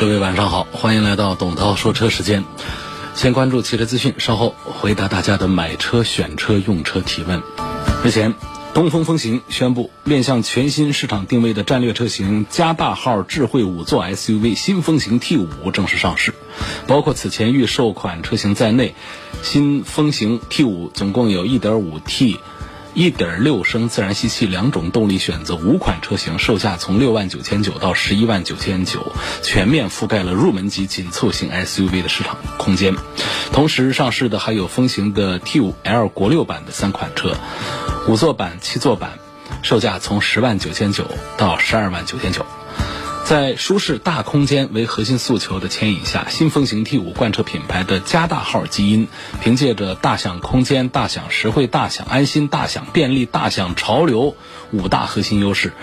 各位晚上好，欢迎来到董涛说车时间。先关注汽车资讯，稍后回答大家的买车、选车、用车提问。日前，东风风行宣布，面向全新市场定位的战略车型加大号智慧五座 SUV 新风行 T 五正式上市。包括此前预售款车型在内，新风行 T 五总共有 1.5T。1.6升自然吸气两种动力选择，五款车型售价从六万九千九到十一万九千九，全面覆盖了入门级紧凑型 SUV 的市场空间。同时上市的还有风行的 T5L 国六版的三款车，五座版、七座版，售价从十万九千九到十二万九千九。在舒适大空间为核心诉求的牵引下，新风行 T5 贯彻品牌的加大号基因，凭借着大享空间、大享实惠、大享安心、大享便利、大享潮流五大核心优势，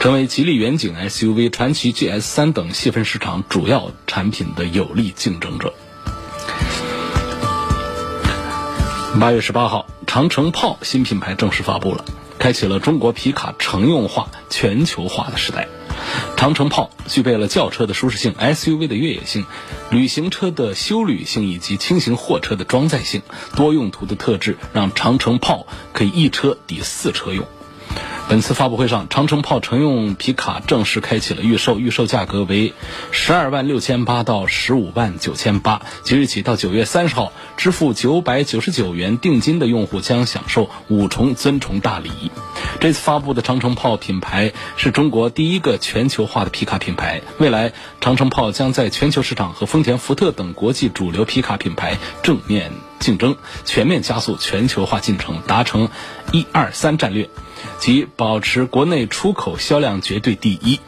成为吉利远景 SUV、传祺 GS3 等细分市场主要产品的有力竞争者。八月十八号，长城炮新品牌正式发布了，开启了中国皮卡乘用化、全球化的时代。长城炮具备了轿车的舒适性、SUV 的越野性、旅行车的休旅性以及轻型货车的装载性，多用途的特质让长城炮可以一车抵四车用。本次发布会上，长城炮乘用皮卡正式开启了预售，预售价格为十二万六千八到十五万九千八。即日起到九月三十号，支付九百九十九元定金的用户将享受五重尊崇大礼。这次发布的长城炮品牌是中国第一个全球化的皮卡品牌。未来，长城炮将在全球市场和丰田、福特等国际主流皮卡品牌正面竞争，全面加速全球化进程，达成“一二三”战略。即保持国内出口销量绝对第一，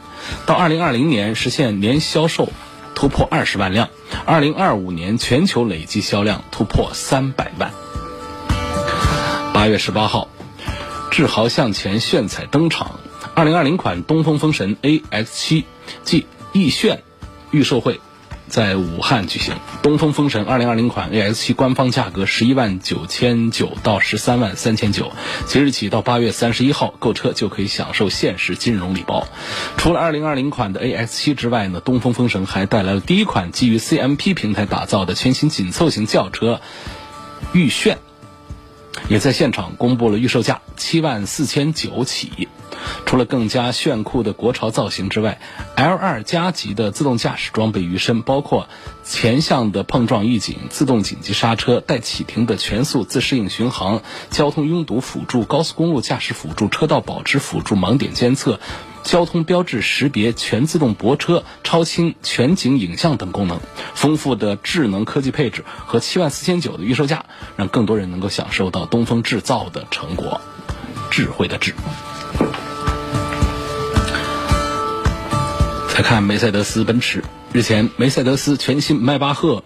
到二零二零年实现年销售突破二十万辆，二零二五年全球累计销量突破三百万。八月十八号，志豪向前炫彩登场，二零二零款东风风神 AX 七暨奕炫预售会。在武汉举行，东风风神2020款 AS7 官方价格十一万九千九到十三万三千九，即日起到八月三十一号购车就可以享受限时金融礼包。除了2020款的 AS7 之外呢，东风风神还带来了第一款基于 CMP 平台打造的全新紧凑型轿车驭炫，也在现场公布了预售价七万四千九起。除了更加炫酷的国潮造型之外，L2 加级的自动驾驶装备于身，包括前向的碰撞预警、自动紧急刹车、带启停的全速自适应巡航、交通拥堵辅助、高速公路驾驶辅助、车道保持辅助、盲点监测、交通标志识别、全自动泊车、超清全景影像等功能。丰富的智能科技配置和七万四千九的预售价，让更多人能够享受到东风制造的成果，智慧的智。再看梅赛德斯奔驰，日前梅赛德斯全新迈巴赫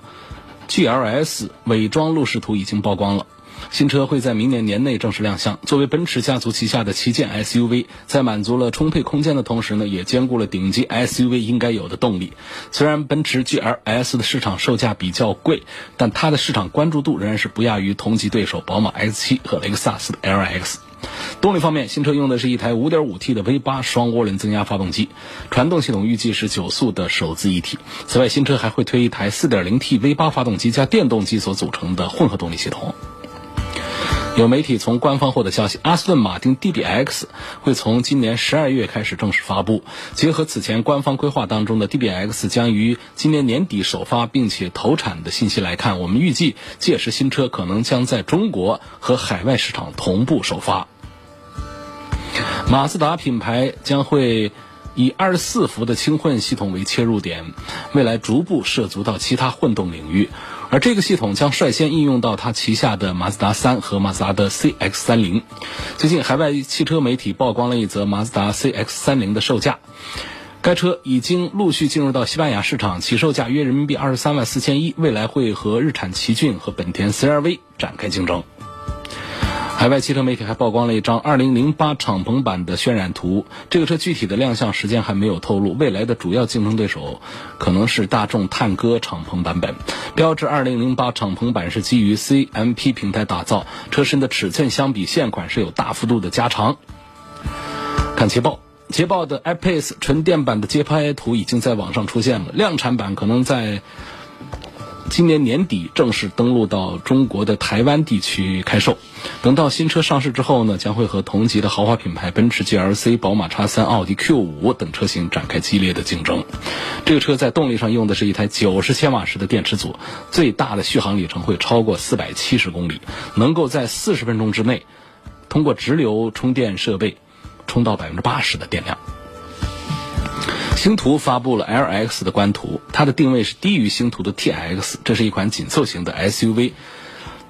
GLS 伪装路试图已经曝光了，新车会在明年年内正式亮相。作为奔驰家族旗下的旗舰 SUV，在满足了充沛空间的同时呢，也兼顾了顶级 SUV 应该有的动力。虽然奔驰 GLS 的市场售价比较贵，但它的市场关注度仍然是不亚于同级对手宝马 X7 和雷克萨斯的 LX。动力方面，新车用的是一台 5.5T 的 V8 双涡轮增压发动机，传动系统预计是九速的手自一体。此外，新车还会推一台 4.0T V8 发动机加电动机所组成的混合动力系统。有媒体从官方获得消息，阿斯顿马丁 DBX 会从今年十二月开始正式发布。结合此前官方规划当中的 DBX 将于今年年底首发并且投产的信息来看，我们预计届时新车可能将在中国和海外市场同步首发。马自达品牌将会以二十四伏的轻混系统为切入点，未来逐步涉足到其他混动领域。而这个系统将率先应用到它旗下的马自达三和马自达的 CX 三零。最近，海外汽车媒体曝光了一则马自达 CX 三零的售价。该车已经陆续进入到西班牙市场，起售价约人民币二十三万四千一，未来会和日产奇骏和本田 CR-V 展开竞争。海外汽车媒体还曝光了一张2008敞篷版的渲染图，这个车具体的亮相时间还没有透露。未来的主要竞争对手可能是大众探歌敞篷版本。标致2008敞篷版是基于 CMP 平台打造，车身的尺寸相比现款是有大幅度的加长。看捷豹，捷豹的 iPace 纯电版的街拍图已经在网上出现了，量产版可能在。今年年底正式登陆到中国的台湾地区开售。等到新车上市之后呢，将会和同级的豪华品牌奔驰 GLC、宝马 X3、奥迪 Q5 等车型展开激烈的竞争。这个车在动力上用的是一台90千瓦时的电池组，最大的续航里程会超过470公里，能够在40分钟之内通过直流充电设备充到80%的电量。星途发布了 LX 的官图，它的定位是低于星途的 TX，这是一款紧凑型的 SUV。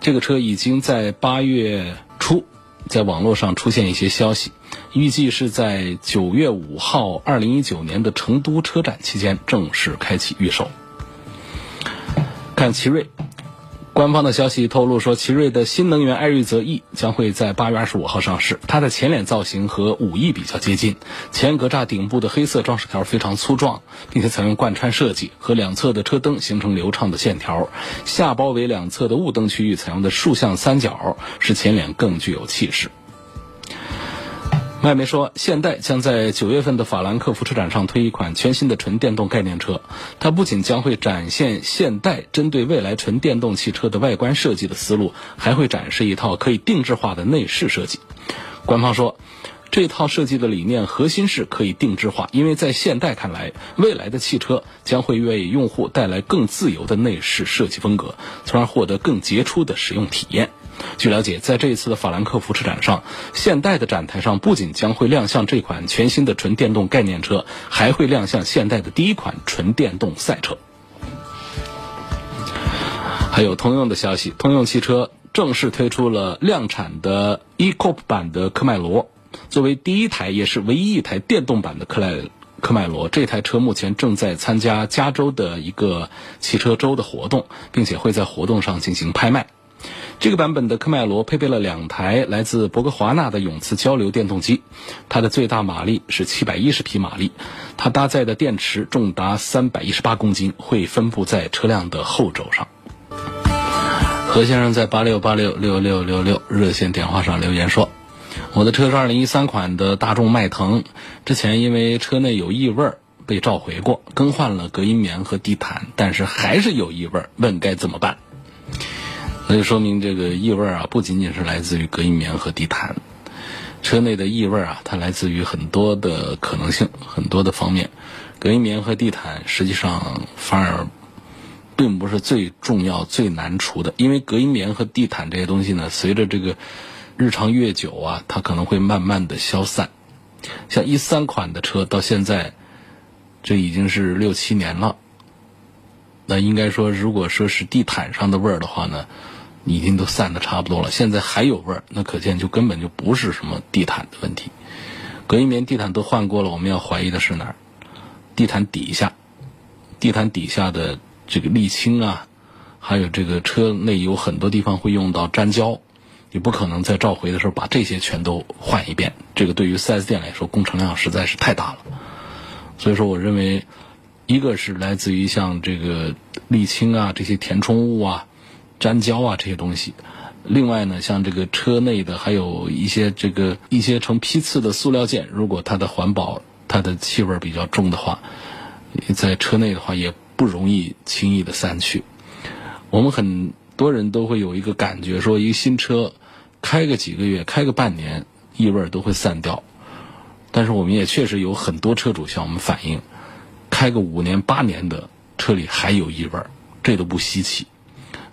这个车已经在八月初在网络上出现一些消息，预计是在九月五号，二零一九年的成都车展期间正式开启预售。看奇瑞。官方的消息透露说，奇瑞的新能源艾瑞泽 E 将会在八月二十五号上市。它的前脸造型和五 E 比较接近，前格栅顶部的黑色装饰条非常粗壮，并且采用贯穿设计，和两侧的车灯形成流畅的线条。下包围两侧的雾灯区域采用的竖向三角，使前脸更具有气势。外媒说，现代将在九月份的法兰克福车展上推一款全新的纯电动概念车。它不仅将会展现现代针对未来纯电动汽车的外观设计的思路，还会展示一套可以定制化的内饰设计。官方说，这套设计的理念核心是可以定制化，因为在现代看来，未来的汽车将会为用户带来更自由的内饰设计风格，从而获得更杰出的使用体验。据了解，在这一次的法兰克福车展上，现代的展台上不仅将会亮相这款全新的纯电动概念车，还会亮相现代的第一款纯电动赛车。还有通用的消息，通用汽车正式推出了量产的 E-Coupe 版的科迈罗，作为第一台也是唯一一台电动版的科迈科迈罗，这台车目前正在参加加州的一个汽车周的活动，并且会在活动上进行拍卖。这个版本的科迈罗配备了两台来自博格华纳的永磁交流电动机，它的最大马力是七百一十匹马力，它搭载的电池重达三百一十八公斤，会分布在车辆的后轴上。何先生在八六八六六六六六热线电话上留言说：“我的车是二零一三款的大众迈腾，之前因为车内有异味被召回过，更换了隔音棉和地毯，但是还是有异味，问该怎么办？”那就说明这个异味啊，不仅仅是来自于隔音棉和地毯，车内的异味啊，它来自于很多的可能性，很多的方面。隔音棉和地毯实际上反而并不是最重要、最难除的，因为隔音棉和地毯这些东西呢，随着这个日常越久啊，它可能会慢慢的消散。像一三款的车到现在，这已经是六七年了，那应该说，如果说是地毯上的味儿的话呢？已经都散的差不多了，现在还有味儿，那可见就根本就不是什么地毯的问题。隔音棉、地毯都换过了，我们要怀疑的是哪儿？地毯底下，地毯底下的这个沥青啊，还有这个车内有很多地方会用到粘胶，你不可能在召回的时候把这些全都换一遍。这个对于 4S 店来说，工程量实在是太大了。所以说，我认为，一个是来自于像这个沥青啊，这些填充物啊。粘胶啊这些东西，另外呢，像这个车内的还有一些这个一些成批次的塑料件，如果它的环保它的气味比较重的话，在车内的话也不容易轻易的散去。我们很多人都会有一个感觉，说一个新车开个几个月、开个半年，异味都会散掉。但是我们也确实有很多车主向我们反映，开个五年、八年的车里还有异味，这都不稀奇。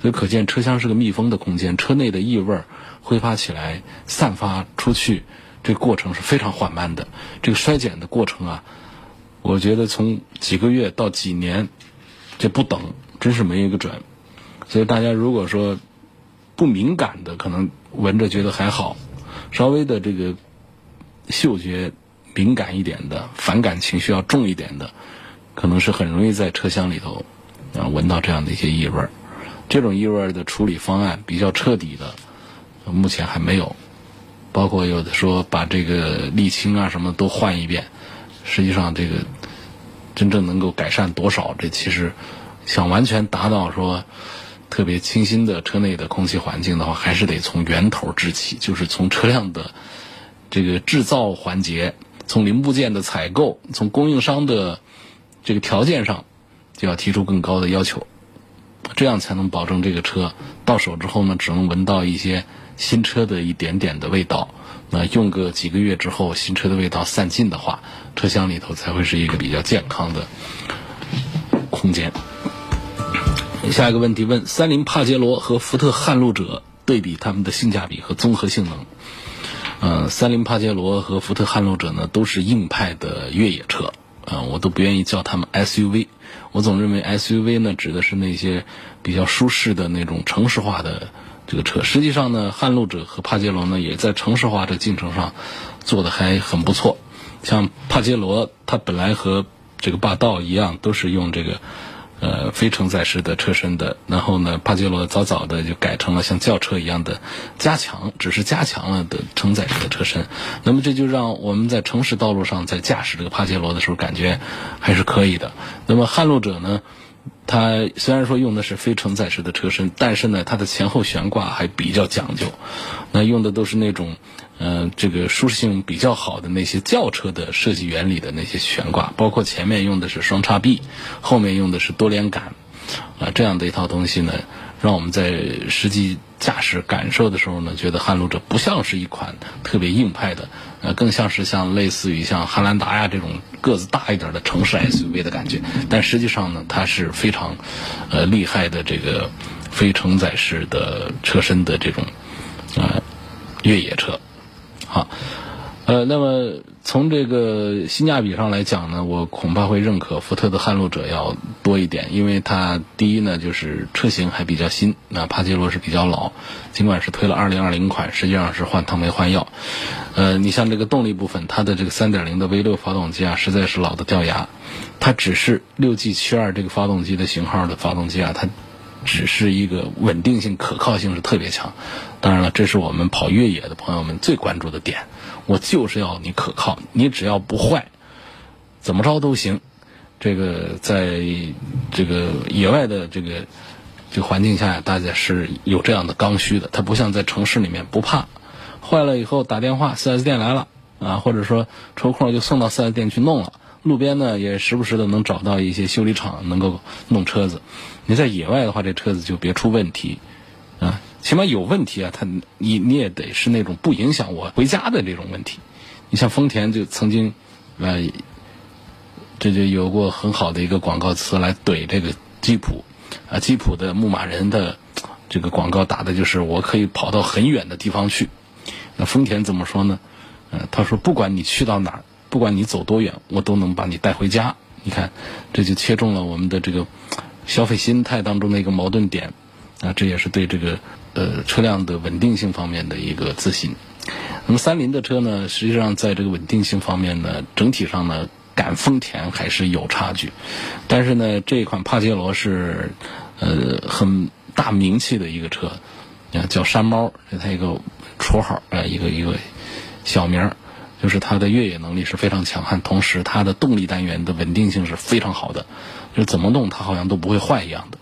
所以可见，车厢是个密封的空间，车内的异味挥发起来、散发出去，这个过程是非常缓慢的。这个衰减的过程啊，我觉得从几个月到几年，这不等，真是没一个准。所以大家如果说不敏感的，可能闻着觉得还好；稍微的这个嗅觉敏感一点的、反感情绪要重一点的，可能是很容易在车厢里头啊闻到这样的一些异味儿。这种异味的处理方案比较彻底的，目前还没有。包括有的说把这个沥青啊什么都换一遍，实际上这个真正能够改善多少？这其实想完全达到说特别清新的车内的空气环境的话，还是得从源头治起，就是从车辆的这个制造环节，从零部件的采购，从供应商的这个条件上，就要提出更高的要求。这样才能保证这个车到手之后呢，只能闻到一些新车的一点点的味道。那用个几个月之后，新车的味道散尽的话，车厢里头才会是一个比较健康的空间。下一个问题问：三菱帕杰罗和福特撼路者对比它们的性价比和综合性能。呃，三菱帕杰罗和福特撼路者呢，都是硬派的越野车。啊，我都不愿意叫他们 SUV，我总认为 SUV 呢指的是那些比较舒适的那种城市化的这个车。实际上呢，撼路者和帕杰罗呢也在城市化的进程上做的还很不错。像帕杰罗，它本来和这个霸道一样，都是用这个。呃，非承载式的车身的，然后呢，帕杰罗早早的就改成了像轿车一样的加强，只是加强了的承载式的车身。那么这就让我们在城市道路上在驾驶这个帕杰罗的时候，感觉还是可以的。那么撼路者呢，它虽然说用的是非承载式的车身，但是呢，它的前后悬挂还比较讲究，那用的都是那种。嗯，这个舒适性比较好的那些轿车的设计原理的那些悬挂，包括前面用的是双叉臂，后面用的是多连杆，啊，这样的一套东西呢，让我们在实际驾驶感受的时候呢，觉得撼路者不像是一款特别硬派的，呃，更像是像类似于像汉兰达呀这种个子大一点的城市 SUV 的感觉。但实际上呢，它是非常，呃，厉害的这个非承载式的车身的这种，啊，越野车。好，呃，那么从这个性价比上来讲呢，我恐怕会认可福特的撼路者要多一点，因为它第一呢就是车型还比较新，那帕杰罗是比较老，尽管是推了2020款，实际上是换汤没换药。呃，你像这个动力部分，它的这个3.0的 V6 发动机啊，实在是老的掉牙，它只是 6G72 这个发动机的型号的发动机啊，它。只是一个稳定性、可靠性是特别强。当然了，这是我们跑越野的朋友们最关注的点。我就是要你可靠，你只要不坏，怎么着都行。这个在这个野外的这个这个环境下，大家是有这样的刚需的。它不像在城市里面不怕坏了以后打电话四 S 店来了啊，或者说抽空就送到四 S 店去弄了。路边呢也时不时的能找到一些修理厂能够弄车子。你在野外的话，这车子就别出问题，啊，起码有问题啊，它你你也得是那种不影响我回家的这种问题。你像丰田就曾经，呃，这就有过很好的一个广告词来怼这个吉普，啊，吉普的牧马人的这个广告打的就是我可以跑到很远的地方去。那丰田怎么说呢？呃，他说不管你去到哪儿，不管你走多远，我都能把你带回家。你看，这就切中了我们的这个。消费心态当中的一个矛盾点，啊，这也是对这个呃车辆的稳定性方面的一个自信。那么三菱的车呢，实际上在这个稳定性方面呢，整体上呢赶丰田还是有差距。但是呢，这一款帕杰罗是呃很大名气的一个车，啊叫山猫，是它一个绰号呃，一个一个小名儿。就是它的越野能力是非常强悍，同时它的动力单元的稳定性是非常好的，就怎么弄它好像都不会坏一样的，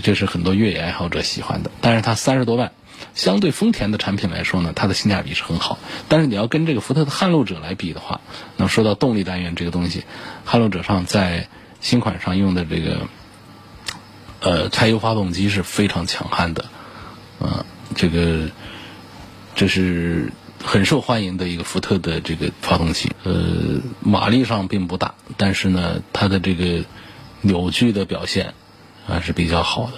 这是很多越野爱好者喜欢的。但是它三十多万，相对丰田的产品来说呢，它的性价比是很好。但是你要跟这个福特的撼路者来比的话，那说到动力单元这个东西，撼路者上在新款上用的这个呃柴油发动机是非常强悍的，啊，这个这是。很受欢迎的一个福特的这个发动机，呃，马力上并不大，但是呢，它的这个扭矩的表现还是比较好的。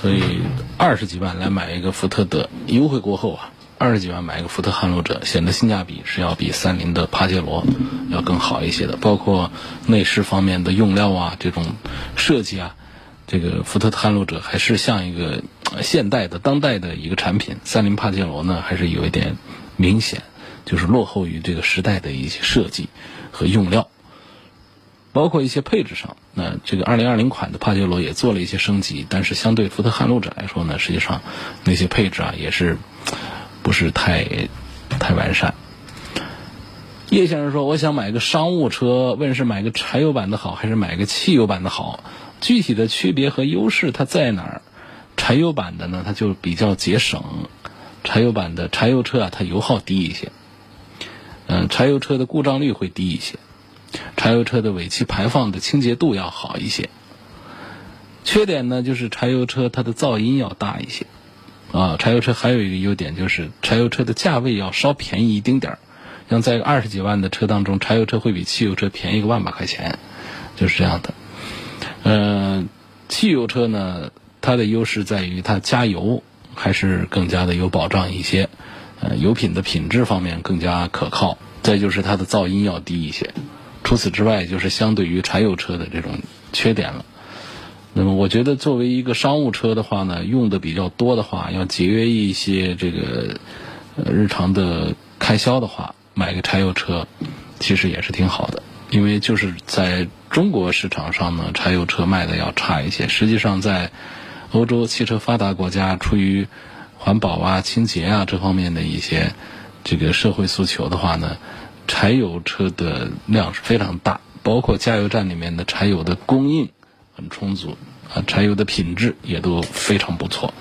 所以二十几万来买一个福特的，优惠过后啊，二十几万买一个福特撼路者，显得性价比是要比三菱的帕杰罗要更好一些的。包括内饰方面的用料啊，这种设计啊。这个福特撼路者还是像一个现代的、当代的一个产品，三菱帕杰罗呢还是有一点明显就是落后于这个时代的一些设计和用料，包括一些配置上。那这个2020款的帕杰罗也做了一些升级，但是相对福特撼路者来说呢，实际上那些配置啊也是不是太太完善。叶先生说：“我想买个商务车，问是买个柴油版的好，还是买个汽油版的好？具体的区别和优势它在哪儿？柴油版的呢，它就比较节省。柴油版的柴油车啊，它油耗低一些。嗯，柴油车的故障率会低一些，柴油车的尾气排放的清洁度要好一些。缺点呢，就是柴油车它的噪音要大一些。啊，柴油车还有一个优点就是柴油车的价位要稍便宜一丁点儿。”像在二十几万的车当中，柴油车会比汽油车便宜个万把块钱，就是这样的。呃，汽油车呢，它的优势在于它加油还是更加的有保障一些，呃，油品的品质方面更加可靠。再就是它的噪音要低一些。除此之外，就是相对于柴油车的这种缺点了。那么，我觉得作为一个商务车的话呢，用的比较多的话，要节约一些这个日常的开销的话。买个柴油车，其实也是挺好的，因为就是在中国市场上呢，柴油车卖的要差一些。实际上，在欧洲汽车发达国家，出于环保啊、清洁啊这方面的一些这个社会诉求的话呢，柴油车的量是非常大，包括加油站里面的柴油的供应很充足啊，柴油的品质也都非常不错。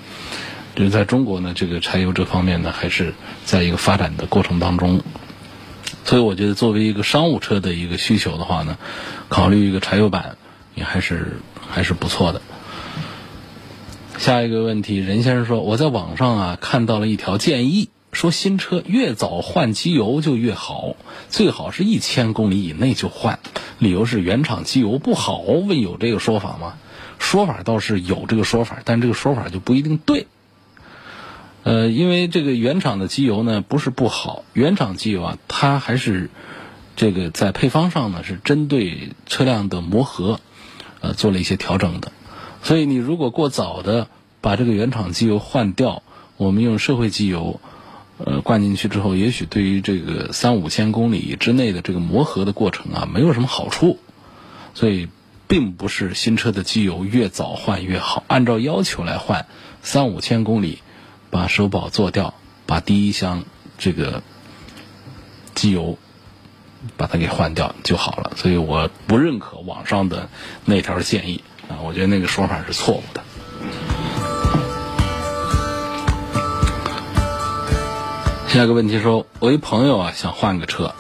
就是在中国呢，这个柴油这方面呢，还是在一个发展的过程当中。所以我觉得，作为一个商务车的一个需求的话呢，考虑一个柴油版也还是还是不错的。下一个问题，任先生说，我在网上啊看到了一条建议，说新车越早换机油就越好，最好是一千公里以内就换，理由是原厂机油不好。问有这个说法吗？说法倒是有这个说法，但这个说法就不一定对。呃，因为这个原厂的机油呢不是不好，原厂机油啊，它还是这个在配方上呢是针对车辆的磨合，呃做了一些调整的。所以你如果过早的把这个原厂机油换掉，我们用社会机油呃灌进去之后，也许对于这个三五千公里之内的这个磨合的过程啊，没有什么好处。所以并不是新车的机油越早换越好，按照要求来换，三五千公里。把首保做掉，把第一箱这个机油把它给换掉就好了。所以我不认可网上的那条建议啊，我觉得那个说法是错误的。下一个问题说，我一朋友啊想换个车，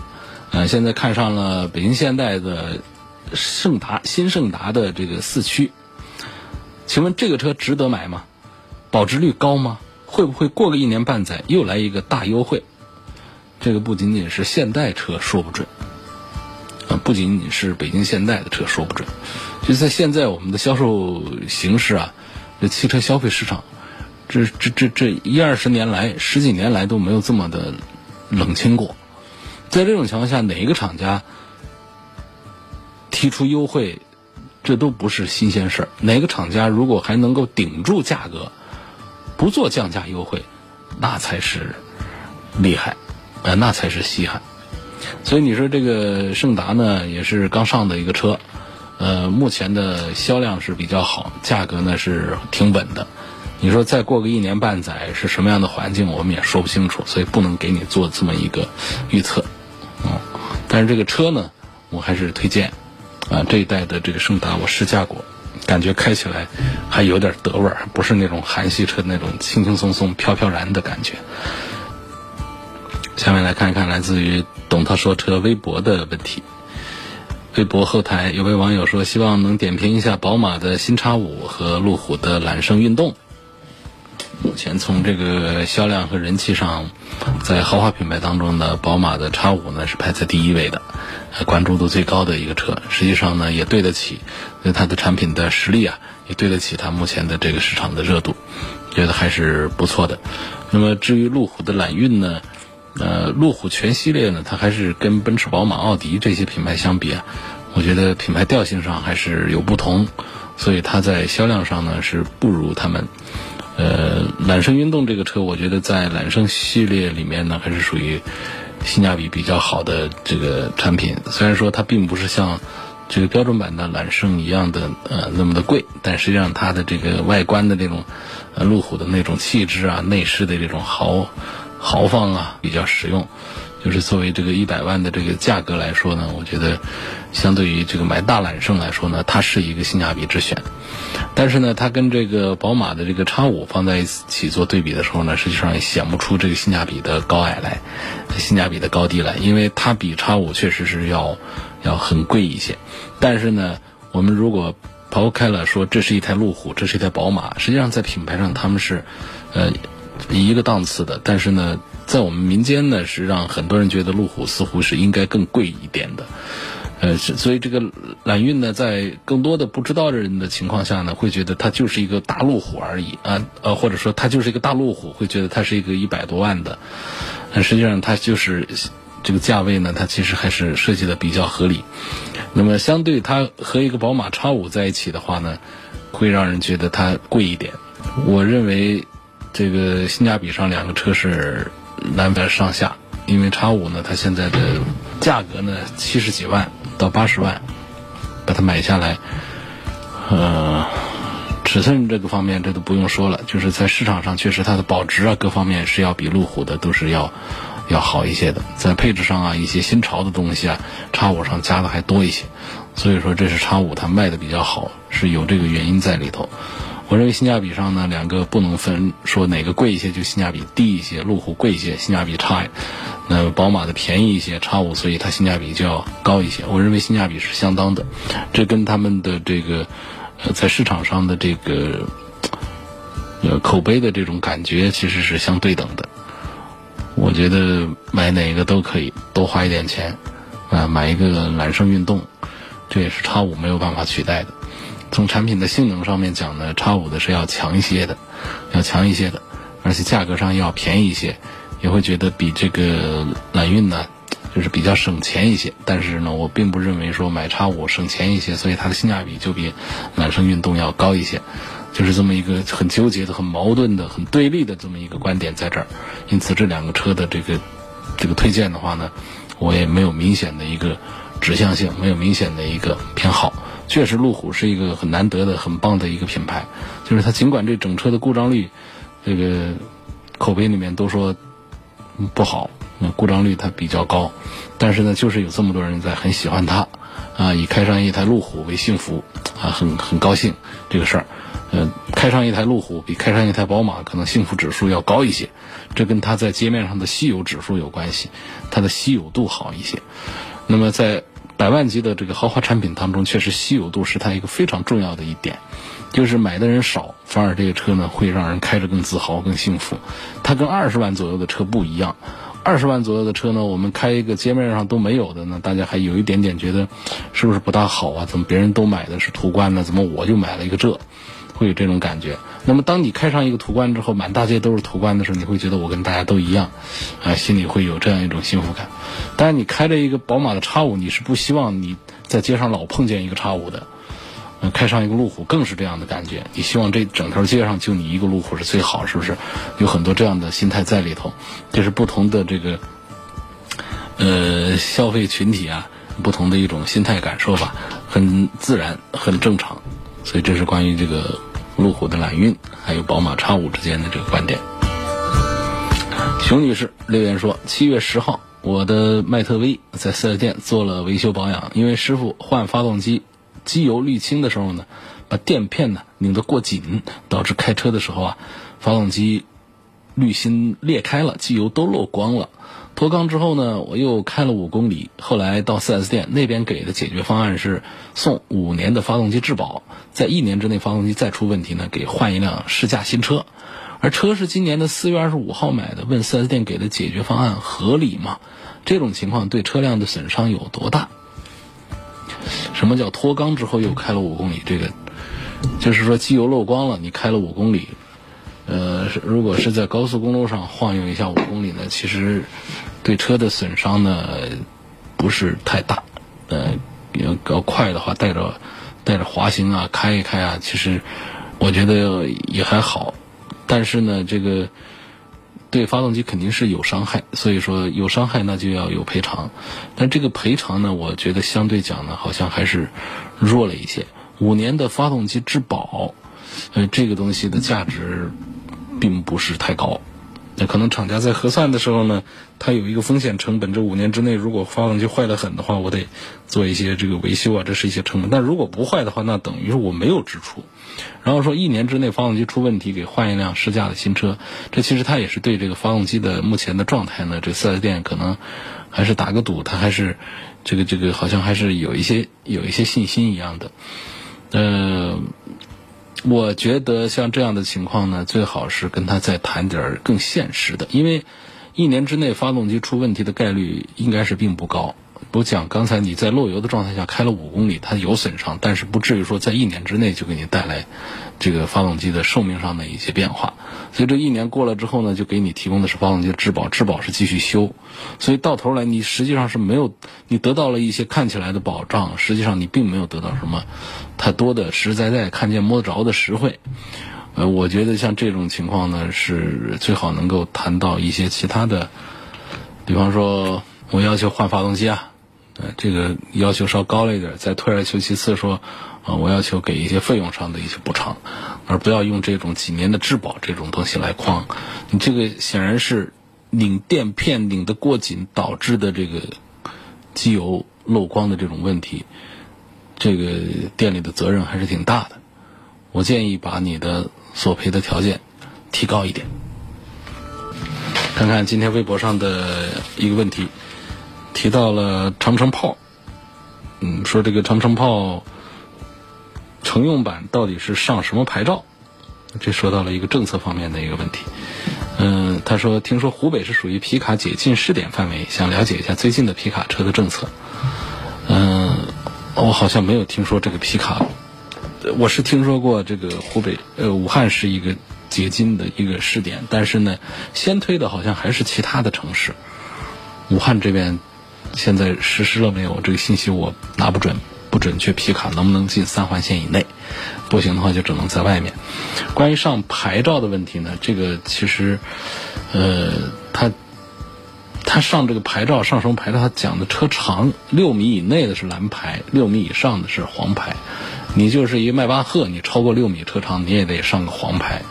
嗯，现在看上了北京现代的胜达新胜达的这个四驱，请问这个车值得买吗？保值率高吗？会不会过个一年半载又来一个大优惠？这个不仅仅是现代车说不准，啊，不仅仅是北京现代的车说不准，就在现在我们的销售形势啊，这汽车消费市场，这这这这一二十年来十几年来都没有这么的冷清过。在这种情况下，哪一个厂家提出优惠，这都不是新鲜事儿。哪个厂家如果还能够顶住价格？不做降价优惠，那才是厉害，呃，那才是稀罕。所以你说这个胜达呢，也是刚上的一个车，呃，目前的销量是比较好，价格呢是挺稳的。你说再过个一年半载是什么样的环境，我们也说不清楚，所以不能给你做这么一个预测。嗯，但是这个车呢，我还是推荐啊，这一代的这个胜达我试驾过。感觉开起来还有点德味儿，不是那种韩系车那种轻轻松松、飘飘然的感觉。下面来看一看来自于懂他说车微博的问题。微博后台有位网友说，希望能点评一下宝马的新叉五和路虎的揽胜运动。目前从这个销量和人气上，在豪华品牌当中呢，宝马的叉五呢是排在第一位的，关注度最高的一个车。实际上呢，也对得起它的产品的实力啊，也对得起它目前的这个市场的热度，觉得还是不错的。那么至于路虎的揽运呢，呃，路虎全系列呢，它还是跟奔驰、宝马、奥迪这些品牌相比啊，我觉得品牌调性上还是有不同，所以它在销量上呢是不如他们。呃，揽胜运动这个车，我觉得在揽胜系列里面呢，还是属于性价比比较好的这个产品。虽然说它并不是像这个标准版的揽胜一样的呃那么的贵，但实际上它的这个外观的这种呃路虎的那种气质啊，内饰的这种豪豪放啊，比较实用。就是作为这个一百万的这个价格来说呢，我觉得相对于这个买大揽胜来说呢，它是一个性价比之选。但是呢，它跟这个宝马的这个叉五放在一起做对比的时候呢，实际上也显不出这个性价比的高矮来，性价比的高低来，因为它比叉五确实是要要很贵一些。但是呢，我们如果抛开了说这是一台路虎，这是一台宝马，实际上在品牌上他们是呃一个档次的。但是呢。在我们民间呢，是让很多人觉得路虎似乎是应该更贵一点的，呃，所以这个揽运呢，在更多的不知道的人的情况下呢，会觉得它就是一个大路虎而已啊，呃，或者说它就是一个大路虎，会觉得它是一个一百多万的，但实际上它就是这个价位呢，它其实还是设计的比较合理。那么相对它和一个宝马叉五在一起的话呢，会让人觉得它贵一点。我认为这个性价比上两个车是。难分上下，因为叉五呢，它现在的价格呢七十几万到八十万，把它买下来，呃，尺寸这个方面这都不用说了，就是在市场上确实它的保值啊各方面是要比路虎的都是要要好一些的，在配置上啊一些新潮的东西啊，叉五上加的还多一些，所以说这是叉五它卖的比较好，是有这个原因在里头。我认为性价比上呢，两个不能分，说哪个贵一些就性价比低一些，路虎贵一些，性价比差；那宝马的便宜一些，叉五所以它性价比就要高一些。我认为性价比是相当的，这跟他们的这个呃在市场上的这个呃口碑的这种感觉其实是相对等的。我觉得买哪个都可以，多花一点钱啊，买一个揽胜运动，这也是叉五没有办法取代的。从产品的性能上面讲呢，叉五的是要强一些的，要强一些的，而且价格上要便宜一些，也会觉得比这个揽运呢，就是比较省钱一些。但是呢，我并不认为说买叉五省钱一些，所以它的性价比就比揽胜运动要高一些，就是这么一个很纠结的、很矛盾的、很对立的这么一个观点在这儿。因此，这两个车的这个这个推荐的话呢，我也没有明显的一个指向性，没有明显的一个偏好。确实，路虎是一个很难得的、很棒的一个品牌。就是它尽管这整车的故障率，这个口碑里面都说不好，故障率它比较高，但是呢，就是有这么多人在很喜欢它，啊，以开上一台路虎为幸福，啊，很很高兴这个事儿。呃，开上一台路虎比开上一台宝马可能幸福指数要高一些，这跟它在街面上的稀有指数有关系，它的稀有度好一些。那么在百万级的这个豪华产品当中，确实稀有度是它一个非常重要的一点，就是买的人少，反而这个车呢会让人开着更自豪、更幸福。它跟二十万左右的车不一样，二十万左右的车呢，我们开一个街面上都没有的呢，大家还有一点点觉得是不是不大好啊？怎么别人都买的是途观呢？怎么我就买了一个这？会有这种感觉。那么，当你开上一个途观之后，满大街都是途观的时候，你会觉得我跟大家都一样，啊，心里会有这样一种幸福感。当然，你开着一个宝马的叉五，你是不希望你在街上老碰见一个叉五的。开上一个路虎更是这样的感觉。你希望这整条街上就你一个路虎是最好，是不是？有很多这样的心态在里头，这是不同的这个呃消费群体啊，不同的一种心态感受吧，很自然，很正常。所以，这是关于这个。路虎的揽运，还有宝马叉五之间的这个观点。熊女士留言说：七月十号，我的迈特威在四 S 店做了维修保养，因为师傅换发动机机油滤清的时候呢，把垫片呢拧得过紧，导致开车的时候啊，发动机滤芯裂开了，机油都漏光了。脱缸之后呢，我又开了五公里，后来到 4S 店那边给的解决方案是送五年的发动机质保，在一年之内发动机再出问题呢，给换一辆试驾新车。而车是今年的四月二十五号买的，问 4S 店给的解决方案合理吗？这种情况对车辆的损伤有多大？什么叫脱缸之后又开了五公里？这个就是说机油漏光了，你开了五公里。呃，如果是在高速公路上晃悠一下五公里呢，其实对车的损伤呢不是太大。呃，要要快的话，带着带着滑行啊，开一开啊，其实我觉得也还好。但是呢，这个对发动机肯定是有伤害，所以说有伤害那就要有赔偿。但这个赔偿呢，我觉得相对讲呢，好像还是弱了一些。五年的发动机质保，呃，这个东西的价值并不是太高。那可能厂家在核算的时候呢，它有一个风险成本。这五年之内，如果发动机坏得很的话，我得做一些这个维修啊，这是一些成本。但如果不坏的话，那等于是我没有支出。然后说一年之内发动机出问题，给换一辆试驾的新车。这其实它也是对这个发动机的目前的状态呢，这四 S 店可能还是打个赌，它还是这个这个好像还是有一些有一些信心一样的。呃。我觉得像这样的情况呢，最好是跟他再谈点更现实的，因为一年之内发动机出问题的概率应该是并不高。我讲刚才你在漏油的状态下开了五公里，它有损伤，但是不至于说在一年之内就给你带来这个发动机的寿命上的一些变化。所以这一年过了之后呢，就给你提供的是发动机的质保，质保是继续修。所以到头来你实际上是没有，你得到了一些看起来的保障，实际上你并没有得到什么太多的实实在在看见摸得着的实惠。呃，我觉得像这种情况呢，是最好能够谈到一些其他的，比方说我要求换发动机啊。呃，这个要求稍高了一点，再退而求其次说，啊，我要求给一些费用上的一些补偿，而不要用这种几年的质保这种东西来框。你这个显然是拧垫片拧得过紧导致的这个机油漏光的这种问题，这个店里的责任还是挺大的。我建议把你的索赔的条件提高一点。看看今天微博上的一个问题。提到了长城炮，嗯，说这个长城炮乘用版到底是上什么牌照？这说到了一个政策方面的一个问题。嗯，他说听说湖北是属于皮卡解禁试点范围，想了解一下最近的皮卡车的政策。嗯，我好像没有听说这个皮卡，我是听说过这个湖北呃武汉是一个解禁的一个试点，但是呢，先推的好像还是其他的城市，武汉这边。现在实施了没有？这个信息我拿不准，不准确。皮卡能不能进三环线以内？不行的话，就只能在外面。关于上牌照的问题呢？这个其实，呃，他他上这个牌照上什么牌照？他讲的车长六米以内的是蓝牌，六米以上的是黄牌。你就是一迈巴赫，你超过六米车长，你也得上个黄牌。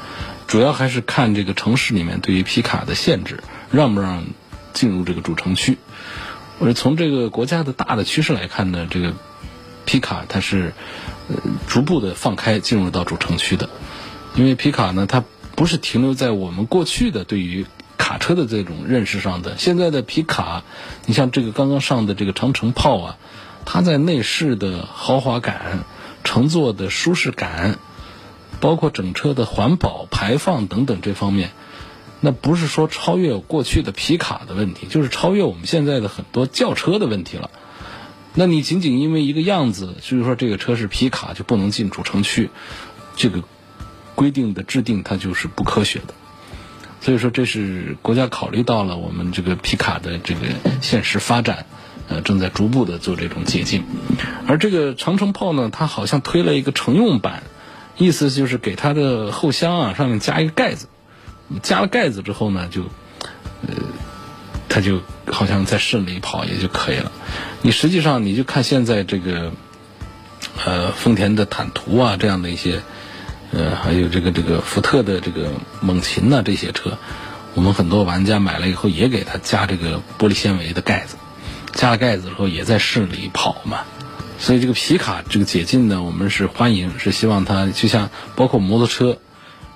主要还是看这个城市里面对于皮卡的限制，让不让进入这个主城区。或者从这个国家的大的趋势来看呢，这个皮卡它是呃逐步的放开进入到主城区的，因为皮卡呢它不是停留在我们过去的对于卡车的这种认识上的，现在的皮卡，你像这个刚刚上的这个长城炮啊，它在内饰的豪华感、乘坐的舒适感，包括整车的环保、排放等等这方面。那不是说超越过去的皮卡的问题，就是超越我们现在的很多轿车的问题了。那你仅仅因为一个样子，就是说这个车是皮卡就不能进主城区，这个规定的制定它就是不科学的。所以说这是国家考虑到了我们这个皮卡的这个现实发展，呃，正在逐步的做这种解禁。而这个长城炮呢，它好像推了一个乘用版，意思就是给它的后箱啊上面加一个盖子。加了盖子之后呢，就，呃，它就好像在市里跑也就可以了。你实际上你就看现在这个，呃，丰田的坦途啊这样的一些，呃，还有这个这个福特的这个猛禽呐这些车，我们很多玩家买了以后也给它加这个玻璃纤维的盖子，加了盖子之后也在市里跑嘛。所以这个皮卡这个解禁呢，我们是欢迎，是希望它就像包括摩托车。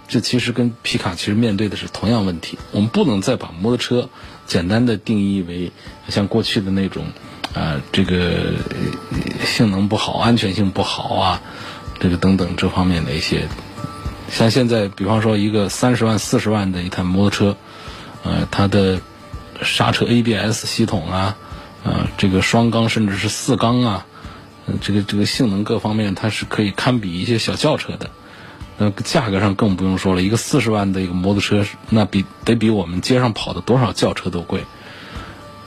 这其实跟皮卡其实面对的是同样问题。我们不能再把摩托车简单的定义为像过去的那种，啊，这个性能不好、安全性不好啊，这个等等这方面的一些。像现在，比方说一个三十万、四十万的一台摩托车，呃，它的刹车 ABS 系统啊，呃，这个双缸甚至是四缸啊，这个这个性能各方面，它是可以堪比一些小轿车的。那价格上更不用说了，一个四十万的一个摩托车，那比得比我们街上跑的多少轿车都贵。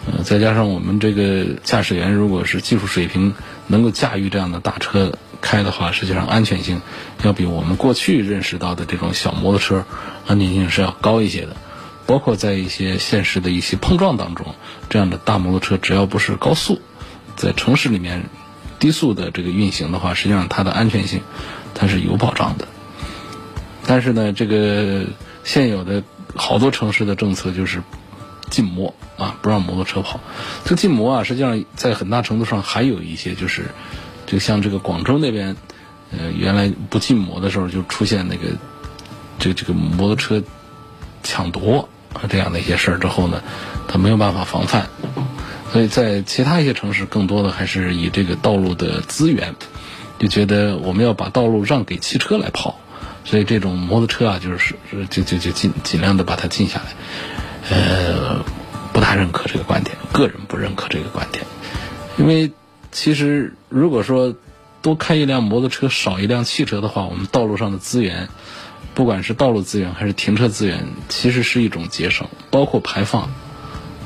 呃，再加上我们这个驾驶员如果是技术水平能够驾驭这样的大车开的话，实际上安全性要比我们过去认识到的这种小摩托车安全性是要高一些的。包括在一些现实的一些碰撞当中，这样的大摩托车只要不是高速，在城市里面低速的这个运行的话，实际上它的安全性它是有保障的。但是呢，这个现有的好多城市的政策就是禁摩啊，不让摩托车跑。这禁摩啊，实际上在很大程度上还有一些就是，就像这个广州那边，呃，原来不禁摩的时候就出现那个这这个摩托车抢夺啊这样的一些事儿之后呢，他没有办法防范，所以在其他一些城市，更多的还是以这个道路的资源，就觉得我们要把道路让给汽车来跑。所以这种摩托车啊，就是就就就尽尽量的把它禁下来，呃，不大认可这个观点，个人不认可这个观点，因为其实如果说多开一辆摩托车，少一辆汽车的话，我们道路上的资源，不管是道路资源还是停车资源，其实是一种节省，包括排放，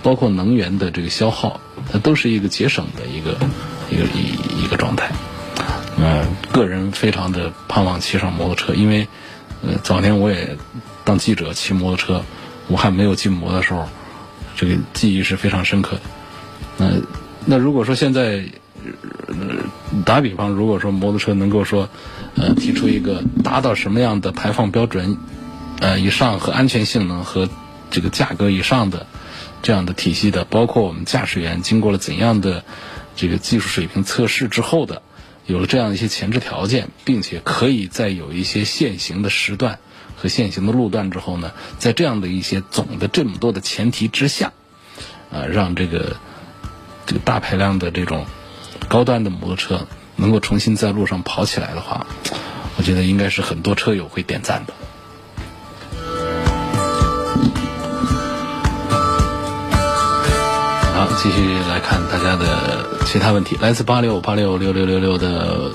包括能源的这个消耗，它都是一个节省的一个一个一一个状态。呃，个人非常的盼望骑上摩托车，因为，呃，早年我也当记者骑摩托车，武汉没有禁摩的时候，这个记忆是非常深刻的。那那如果说现在，打比方，如果说摩托车能够说，呃，提出一个达到什么样的排放标准，呃，以上和安全性能和这个价格以上的这样的体系的，包括我们驾驶员经过了怎样的这个技术水平测试之后的。有了这样一些前置条件，并且可以在有一些限行的时段和限行的路段之后呢，在这样的一些总的这么多的前提之下，啊，让这个这个大排量的这种高端的摩托车能够重新在路上跑起来的话，我觉得应该是很多车友会点赞的。继续来看大家的其他问题，来自八六八六六六六六的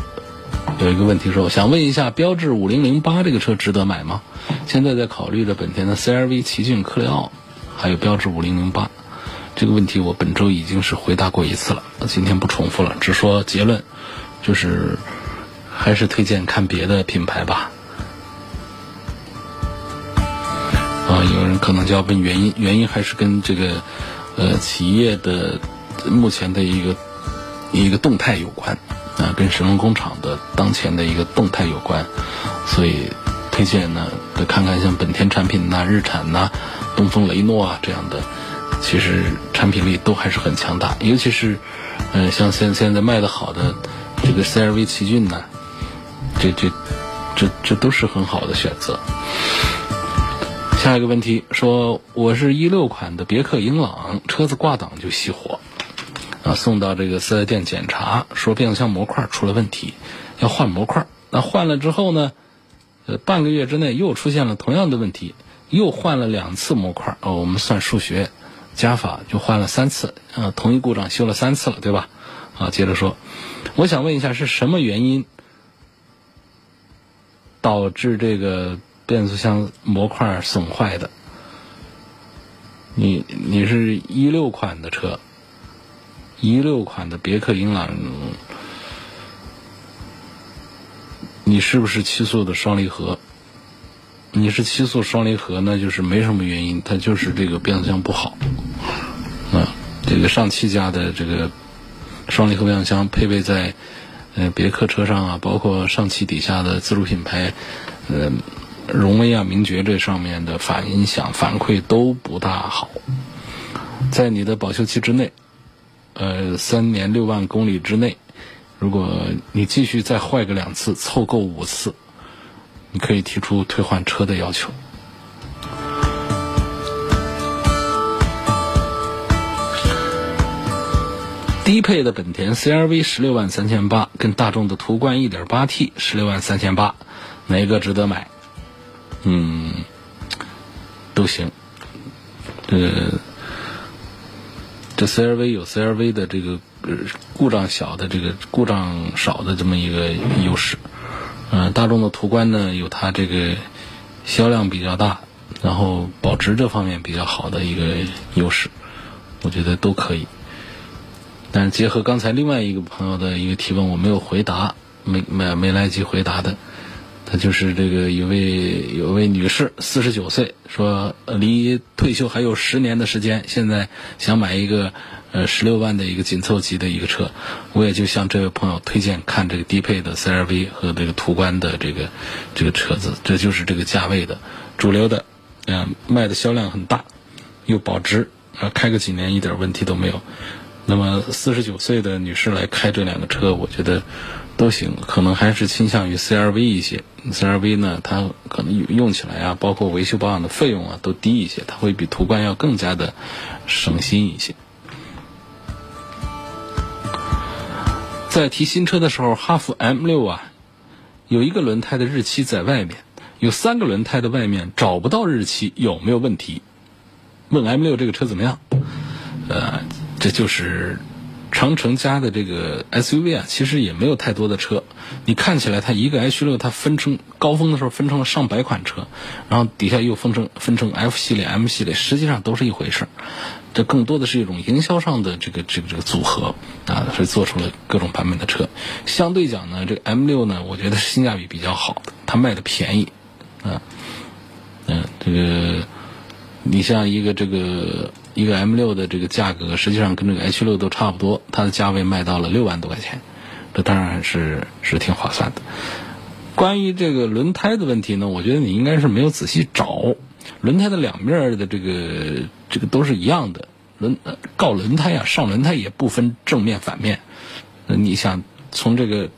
有一个问题说，我想问一下，标致五零零八这个车值得买吗？现在在考虑着本田的 CRV、奇骏、克雷奥，还有标致五零零八。这个问题我本周已经是回答过一次了，今天不重复了，只说结论，就是还是推荐看别的品牌吧。啊，有人可能就要问原因，原因还是跟这个。呃，企业的目前的一个一个动态有关啊，跟神龙工厂的当前的一个动态有关，所以推荐呢，得看看像本田产品呐、日产呐、东风雷诺啊这样的，其实产品力都还是很强大，尤其是呃，像现现在卖的好的这个 CRV 奇骏呢，这这这这都是很好的选择。下一个问题说，我是一六款的别克英朗，车子挂档就熄火，啊，送到这个四 S 店检查，说变速箱模块出了问题，要换模块。那换了之后呢，呃，半个月之内又出现了同样的问题，又换了两次模块。哦，我们算数学加法就换了三次，啊，同一故障修了三次了，对吧？啊，接着说，我想问一下是什么原因导致这个？变速箱模块损坏的，你你是一六款的车，一六款的别克英朗，你是不是七速的双离合？你是七速双离合，那就是没什么原因，它就是这个变速箱不好。啊，这个上汽家的这个双离合变速箱配备在呃别克车上啊，包括上汽底下的自主品牌，嗯。荣威啊、名爵这上面的反音响反馈都不大好，在你的保修期之内，呃，三年六万公里之内，如果你继续再坏个两次，凑够五次，你可以提出退换车的要求。低配的本田 CRV 十六万三千八，跟大众的途观一点八 T 十六万三千八，哪个值得买？嗯，都行。呃，这 CRV 有 CRV 的这个故障小的这个故障少的这么一个优势。嗯，大众的途观呢有它这个销量比较大，然后保值这方面比较好的一个优势，我觉得都可以。但是结合刚才另外一个朋友的一个提问，我没有回答，没没没来及回答的。他就是这个一位有位女士，四十九岁，说离退休还有十年的时间，现在想买一个呃十六万的一个紧凑级的一个车，我也就向这位朋友推荐看这个低配的 CRV 和这个途观的这个这个车子，这就是这个价位的主流的，嗯，卖的销量很大，又保值，啊，开个几年一点问题都没有。那么四十九岁的女士来开这两个车，我觉得。都行，可能还是倾向于 CRV 一些。CRV 呢，它可能用起来啊，包括维修保养的费用啊，都低一些，它会比途观要更加的省心一些。在提新车的时候，哈弗 M 六啊，有一个轮胎的日期在外面，有三个轮胎的外面找不到日期，有没有问题？问 M 六这个车怎么样？呃，这就是。长城家的这个 SUV 啊，其实也没有太多的车。你看起来它一个 H 六，它分成高峰的时候分成了上百款车，然后底下又分成分成 F 系列、M 系列，实际上都是一回事儿。这更多的是一种营销上的这个这个这个组合啊，是做出了各种版本的车。相对讲呢，这个 M 六呢，我觉得是性价比比较好的，它卖的便宜啊，嗯，这个你像一个这个。一个 M 六的这个价格，实际上跟这个 H 六都差不多，它的价位卖到了六万多块钱，这当然是是挺划算的。关于这个轮胎的问题呢，我觉得你应该是没有仔细找，轮胎的两面的这个这个都是一样的，轮告轮胎啊，上轮胎也不分正面反面。你想从这个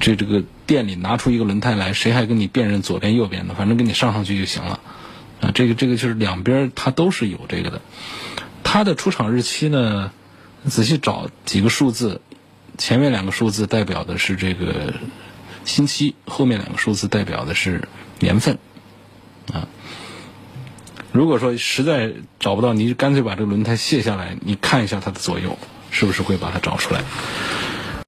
这这个店里拿出一个轮胎来，谁还跟你辨认左边右边的？反正给你上上去就行了。啊，这个这个就是两边它都是有这个的，它的出厂日期呢，仔细找几个数字，前面两个数字代表的是这个星期，后面两个数字代表的是年份，啊，如果说实在找不到，你干脆把这个轮胎卸下来，你看一下它的左右，是不是会把它找出来？